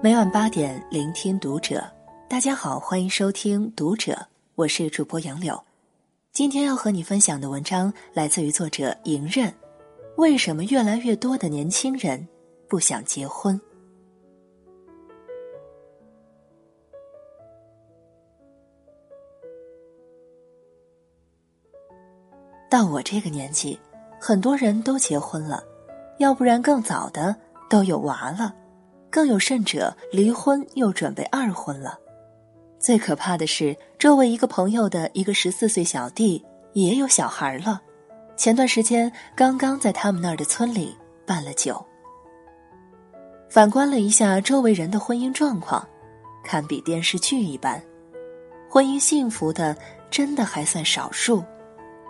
每晚八点，聆听读者。大家好，欢迎收听《读者》，我是主播杨柳。今天要和你分享的文章来自于作者迎刃。为什么越来越多的年轻人不想结婚？到我这个年纪，很多人都结婚了，要不然更早的都有娃了，更有甚者离婚又准备二婚了。最可怕的是，周围一个朋友的一个十四岁小弟也有小孩了，前段时间刚刚在他们那儿的村里办了酒。反观了一下周围人的婚姻状况，堪比电视剧一般，婚姻幸福的真的还算少数。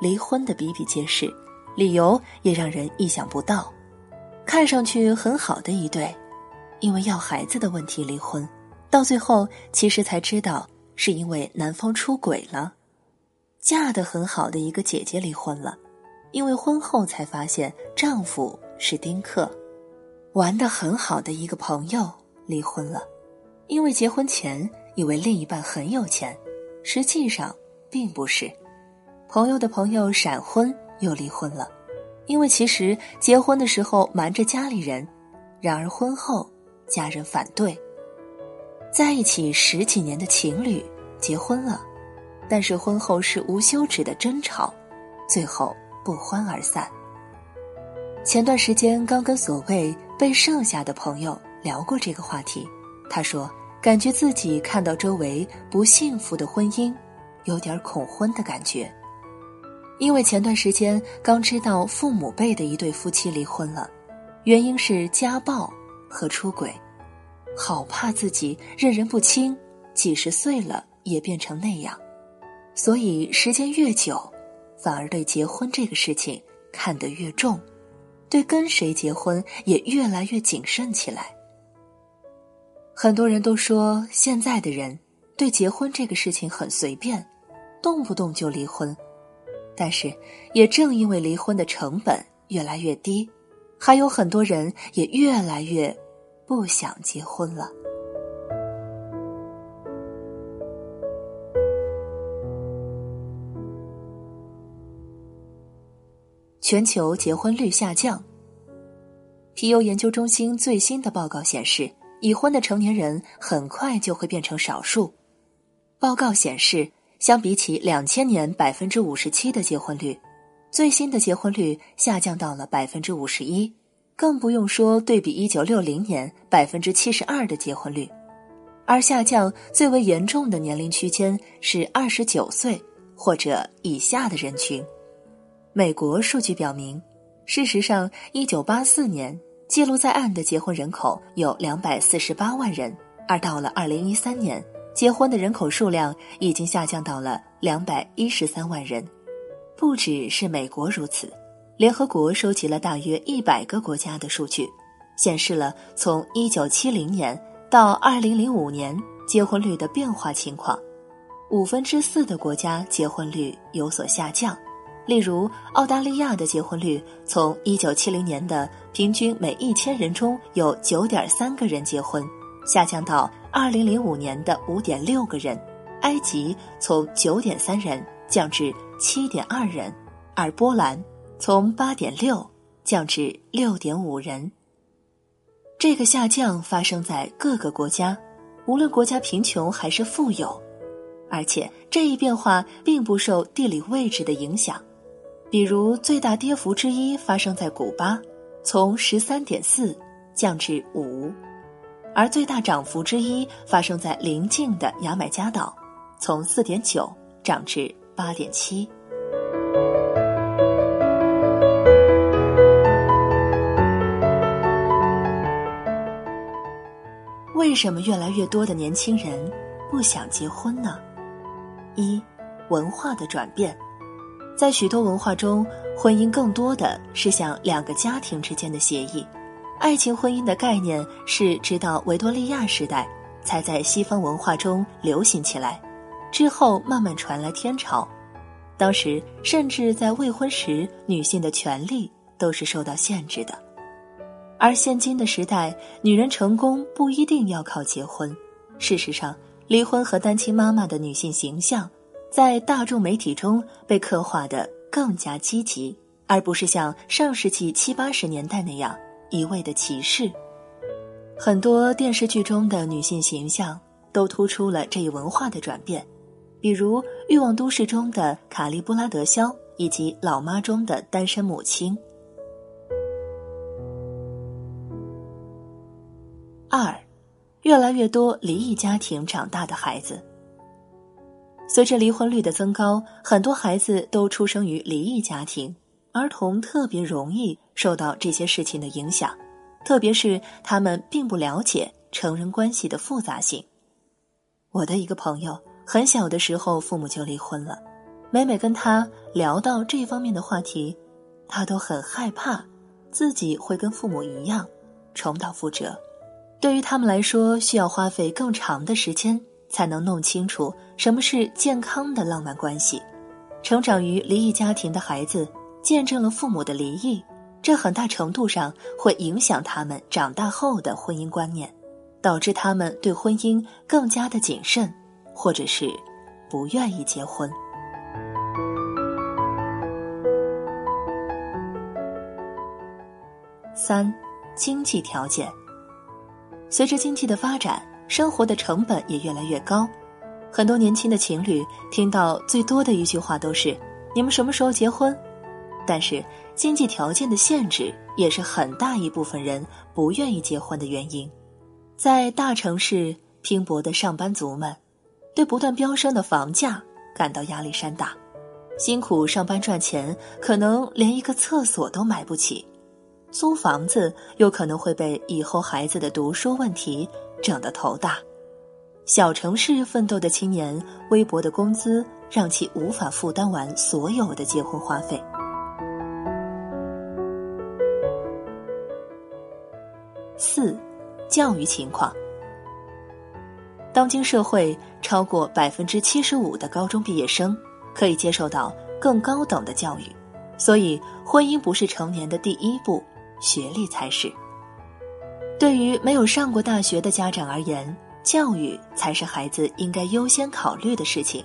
离婚的比比皆是，理由也让人意想不到。看上去很好的一对，因为要孩子的问题离婚，到最后其实才知道是因为男方出轨了。嫁得很好的一个姐姐离婚了，因为婚后才发现丈夫是丁克。玩得很好的一个朋友离婚了，因为结婚前以为另一半很有钱，实际上并不是。朋友的朋友闪婚又离婚了，因为其实结婚的时候瞒着家里人，然而婚后家人反对。在一起十几年的情侣结婚了，但是婚后是无休止的争吵，最后不欢而散。前段时间刚跟所谓被剩下的朋友聊过这个话题，他说感觉自己看到周围不幸福的婚姻，有点恐婚的感觉。因为前段时间刚知道父母辈的一对夫妻离婚了，原因是家暴和出轨，好怕自己认人不清，几十岁了也变成那样，所以时间越久，反而对结婚这个事情看得越重，对跟谁结婚也越来越谨慎起来。很多人都说现在的人对结婚这个事情很随便，动不动就离婚。但是，也正因为离婚的成本越来越低，还有很多人也越来越不想结婚了。全球结婚率下降。皮尤研究中心最新的报告显示，已婚的成年人很快就会变成少数。报告显示。相比起两千年百分之五十七的结婚率，最新的结婚率下降到了百分之五十一，更不用说对比一九六零年百分之七十二的结婚率，而下降最为严重的年龄区间是二十九岁或者以下的人群。美国数据表明，事实上，一九八四年记录在案的结婚人口有两百四十八万人，而到了二零一三年。结婚的人口数量已经下降到了两百一十三万人，不只是美国如此，联合国收集了大约一百个国家的数据，显示了从一九七零年到二零零五年结婚率的变化情况。五分之四的国家结婚率有所下降，例如澳大利亚的结婚率从一九七零年的平均每一千人中有九点三个人结婚，下降到。二零零五年的五点六个人，埃及从九点三人降至七点二人，而波兰从八点六降至六点五人。这个下降发生在各个国家，无论国家贫穷还是富有，而且这一变化并不受地理位置的影响。比如最大跌幅之一发生在古巴，从十三点四降至五。而最大涨幅之一发生在邻近的牙买加岛，从四点九涨至八点七。为什么越来越多的年轻人不想结婚呢？一，文化的转变，在许多文化中，婚姻更多的是像两个家庭之间的协议。爱情婚姻的概念是直到维多利亚时代才在西方文化中流行起来，之后慢慢传来天朝。当时甚至在未婚时，女性的权利都是受到限制的。而现今的时代，女人成功不一定要靠结婚。事实上，离婚和单亲妈妈的女性形象，在大众媒体中被刻画的更加积极，而不是像上世纪七八十年代那样一味的歧视。很多电视剧中的女性形象都突出了这一文化的转变，比如《欲望都市》中的卡莉·布拉德肖，以及《老妈》中的单身母亲。二，越来越多离异家庭长大的孩子。随着离婚率的增高，很多孩子都出生于离异家庭，儿童特别容易受到这些事情的影响，特别是他们并不了解成人关系的复杂性。我的一个朋友很小的时候父母就离婚了，每每跟他聊到这方面的话题，他都很害怕自己会跟父母一样重蹈覆辙。对于他们来说，需要花费更长的时间才能弄清楚什么是健康的浪漫关系。成长于离异家庭的孩子，见证了父母的离异，这很大程度上会影响他们长大后的婚姻观念，导致他们对婚姻更加的谨慎，或者是不愿意结婚。三，经济条件。随着经济的发展，生活的成本也越来越高。很多年轻的情侣听到最多的一句话都是：“你们什么时候结婚？”但是，经济条件的限制也是很大一部分人不愿意结婚的原因。在大城市拼搏的上班族们，对不断飙升的房价感到压力山大，辛苦上班赚钱，可能连一个厕所都买不起。租房子又可能会被以后孩子的读书问题整得头大，小城市奋斗的青年微薄的工资让其无法负担完所有的结婚花费。四，教育情况。当今社会超过百分之七十五的高中毕业生可以接受到更高等的教育，所以婚姻不是成年的第一步。学历才是。对于没有上过大学的家长而言，教育才是孩子应该优先考虑的事情，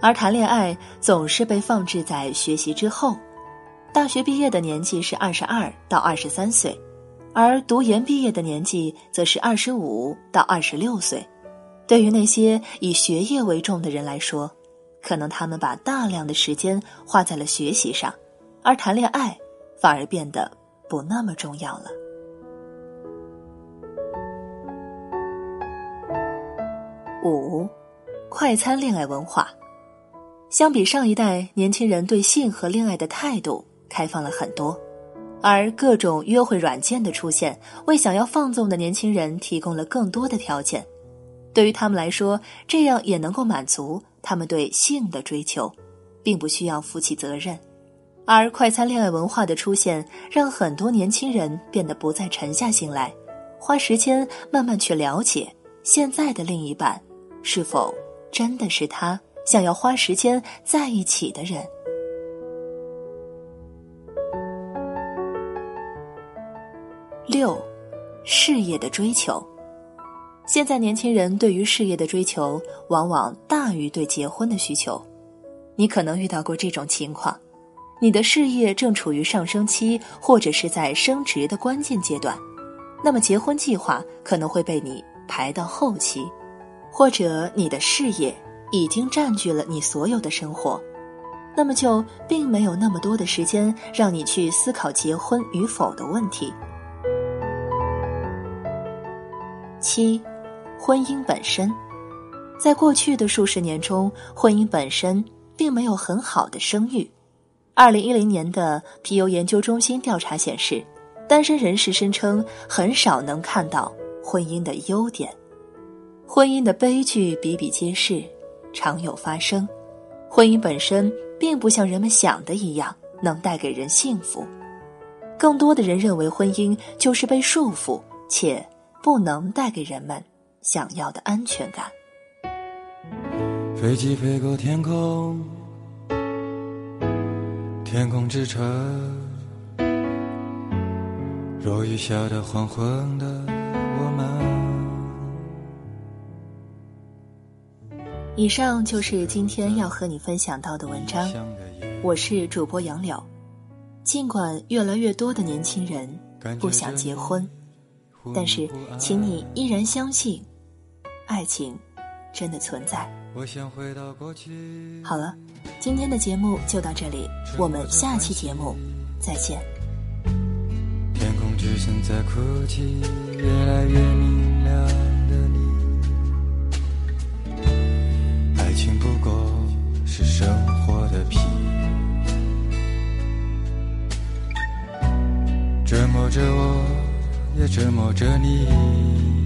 而谈恋爱总是被放置在学习之后。大学毕业的年纪是二十二到二十三岁，而读研毕业的年纪则是二十五到二十六岁。对于那些以学业为重的人来说，可能他们把大量的时间花在了学习上，而谈恋爱反而变得。不那么重要了。五，快餐恋爱文化，相比上一代，年轻人对性和恋爱的态度开放了很多，而各种约会软件的出现，为想要放纵的年轻人提供了更多的条件。对于他们来说，这样也能够满足他们对性的追求，并不需要负起责任。而快餐恋爱文化的出现，让很多年轻人变得不再沉下心来，花时间慢慢去了解现在的另一半，是否真的是他想要花时间在一起的人。六，事业的追求。现在年轻人对于事业的追求，往往大于对结婚的需求。你可能遇到过这种情况。你的事业正处于上升期，或者是在升职的关键阶段，那么结婚计划可能会被你排到后期；或者你的事业已经占据了你所有的生活，那么就并没有那么多的时间让你去思考结婚与否的问题。七，婚姻本身，在过去的数十年中，婚姻本身并没有很好的声誉。二零一零年的皮尤研究中心调查显示，单身人士声称很少能看到婚姻的优点，婚姻的悲剧比比皆是，常有发生。婚姻本身并不像人们想的一样能带给人幸福，更多的人认为婚姻就是被束缚，且不能带给人们想要的安全感。飞机飞过天空。天空之城，落雨下的黄昏的我们。以上就是今天要和你分享到的文章。我是主播杨柳。尽管越来越多的年轻人不想结婚，但是，请你依然相信，爱情真的存在。我想回到过去好了，今天的节目就到这里，我们下期节目再见。天空之城在哭泣，越来越明亮的你，爱情不过是生活的皮。折磨着我，也折磨着你。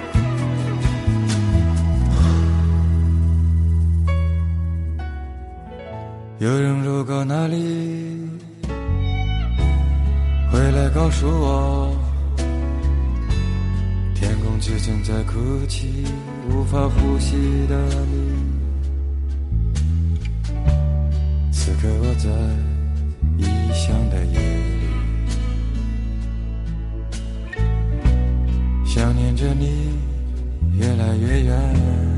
有人路过那里？回来告诉我天空之城在哭泣无法呼吸的你。此刻我在异乡的夜里想念着你越来越远。